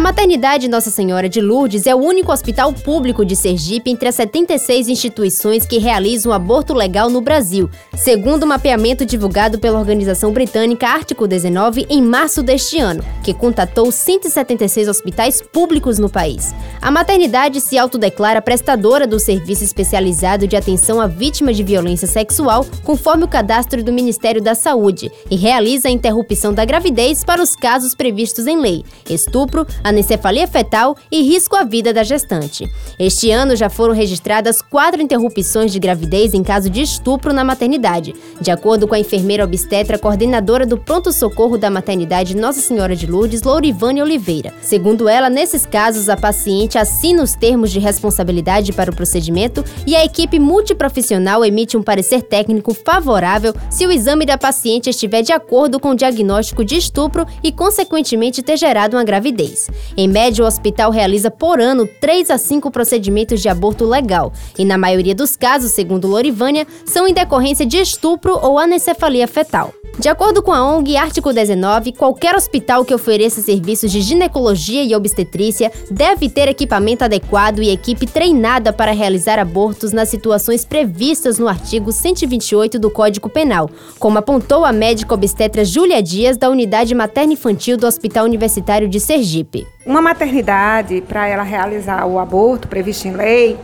A maternidade Nossa Senhora de Lourdes é o único hospital público de Sergipe entre as 76 instituições que realizam aborto legal no Brasil, segundo o mapeamento divulgado pela organização britânica Ártico 19 em março deste ano, que contatou 176 hospitais públicos no país. A maternidade se autodeclara prestadora do serviço especializado de atenção à vítima de violência sexual, conforme o cadastro do Ministério da Saúde, e realiza a interrupção da gravidez para os casos previstos em lei: estupro, anencefalia fetal e risco à vida da gestante. Este ano já foram registradas quatro interrupções de gravidez em caso de estupro na maternidade, de acordo com a enfermeira obstetra coordenadora do pronto-socorro da maternidade Nossa Senhora de Lourdes, Lourivane Oliveira. Segundo ela, nesses casos, a paciente assina os termos de responsabilidade para o procedimento e a equipe multiprofissional emite um parecer técnico favorável se o exame da paciente estiver de acordo com o diagnóstico de estupro e, consequentemente, ter gerado uma gravidez. Em média, o hospital realiza por ano 3 a 5 procedimentos de aborto legal, e na maioria dos casos, segundo Lorivânia, são em decorrência de estupro ou anencefalia fetal. De acordo com a ONG Ártico 19, qualquer hospital que ofereça serviços de ginecologia e obstetrícia deve ter equipamento adequado e equipe treinada para realizar abortos nas situações previstas no artigo 128 do Código Penal, como apontou a médica obstetra Júlia Dias, da Unidade Materna Infantil do Hospital Universitário de Sergipe. Uma maternidade, para ela realizar o aborto previsto em lei,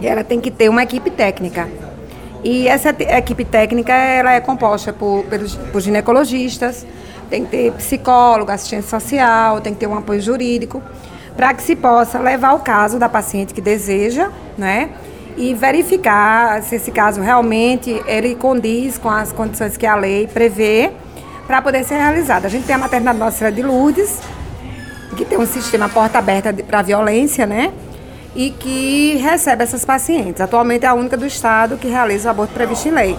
ela tem que ter uma equipe técnica e essa equipe técnica ela é composta por, por ginecologistas, tem que ter psicólogo, assistente social, tem que ter um apoio jurídico, para que se possa levar o caso da paciente que deseja, né? E verificar se esse caso realmente ele condiz com as condições que a lei prevê para poder ser realizado. A gente tem a maternidade Nossa de Lourdes, que tem um sistema porta aberta para violência, né? E que recebe essas pacientes. Atualmente é a única do estado que realiza o aborto previsto em lei.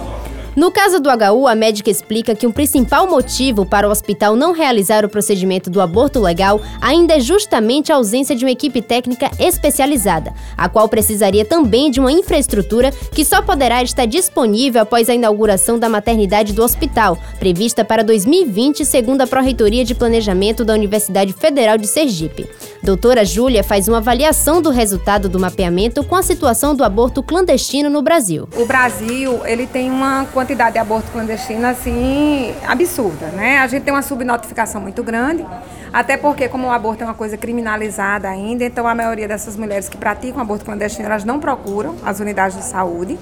No caso do HU, a médica explica que um principal motivo para o hospital não realizar o procedimento do aborto legal ainda é justamente a ausência de uma equipe técnica especializada, a qual precisaria também de uma infraestrutura que só poderá estar disponível após a inauguração da maternidade do hospital, prevista para 2020, segundo a Pró-Reitoria de Planejamento da Universidade Federal de Sergipe. Doutora Júlia faz uma avaliação do resultado do mapeamento com a situação do aborto clandestino no Brasil. O Brasil, ele tem uma quantidade de aborto clandestino assim absurda, né? A gente tem uma subnotificação muito grande, até porque como o aborto é uma coisa criminalizada ainda, então a maioria dessas mulheres que praticam aborto clandestino, elas não procuram as unidades de saúde.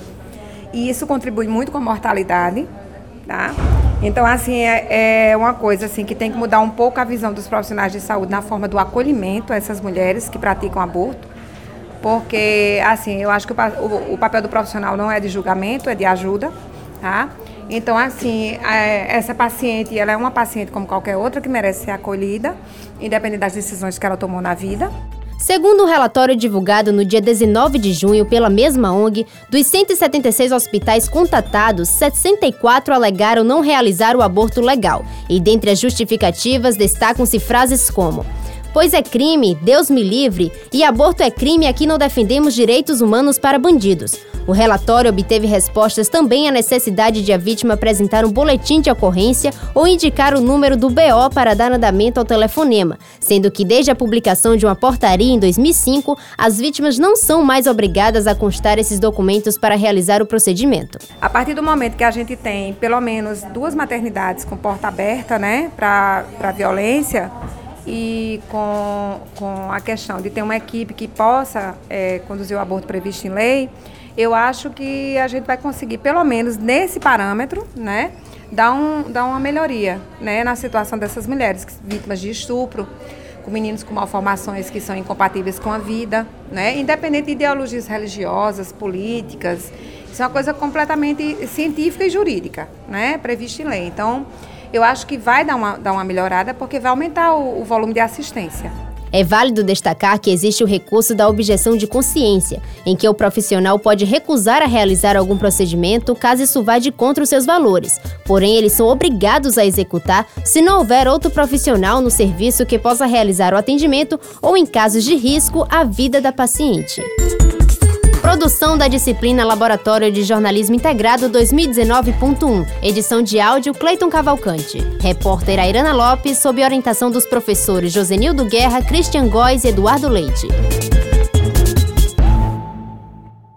E isso contribui muito com a mortalidade, tá? Então, assim, é, é, uma coisa assim que tem que mudar um pouco a visão dos profissionais de saúde na forma do acolhimento a essas mulheres que praticam aborto, porque, assim, eu acho que o, o, o papel do profissional não é de julgamento, é de ajuda, tá? Então, assim, essa paciente, ela é uma paciente como qualquer outra que merece ser acolhida, independente das decisões que ela tomou na vida. Segundo o um relatório divulgado no dia 19 de junho pela mesma ONG, dos 176 hospitais contatados, 64 alegaram não realizar o aborto legal. E dentre as justificativas destacam-se frases como: Pois é crime, Deus me livre, e aborto é crime, aqui não defendemos direitos humanos para bandidos. O relatório obteve respostas também à necessidade de a vítima apresentar um boletim de ocorrência ou indicar o número do BO para dar andamento ao telefonema, sendo que desde a publicação de uma portaria em 2005, as vítimas não são mais obrigadas a constar esses documentos para realizar o procedimento. A partir do momento que a gente tem pelo menos duas maternidades com porta aberta, né, para violência, e com, com a questão de ter uma equipe que possa é, conduzir o aborto previsto em lei, eu acho que a gente vai conseguir, pelo menos nesse parâmetro, né, dar, um, dar uma melhoria né, na situação dessas mulheres vítimas de estupro, com meninos com malformações que são incompatíveis com a vida, né, independente de ideologias religiosas, políticas. Isso é uma coisa completamente científica e jurídica, né, prevista em lei. Então, eu acho que vai dar uma, dar uma melhorada porque vai aumentar o, o volume de assistência. É válido destacar que existe o recurso da objeção de consciência, em que o profissional pode recusar a realizar algum procedimento caso isso vá de contra os seus valores. Porém, eles são obrigados a executar se não houver outro profissional no serviço que possa realizar o atendimento ou, em casos de risco, a vida da paciente. Produção da disciplina Laboratório de Jornalismo Integrado 2019.1. Edição de áudio Cleiton Cavalcante. Repórter Airana Lopes, sob orientação dos professores Josenildo Guerra, Christian Góes e Eduardo Leite.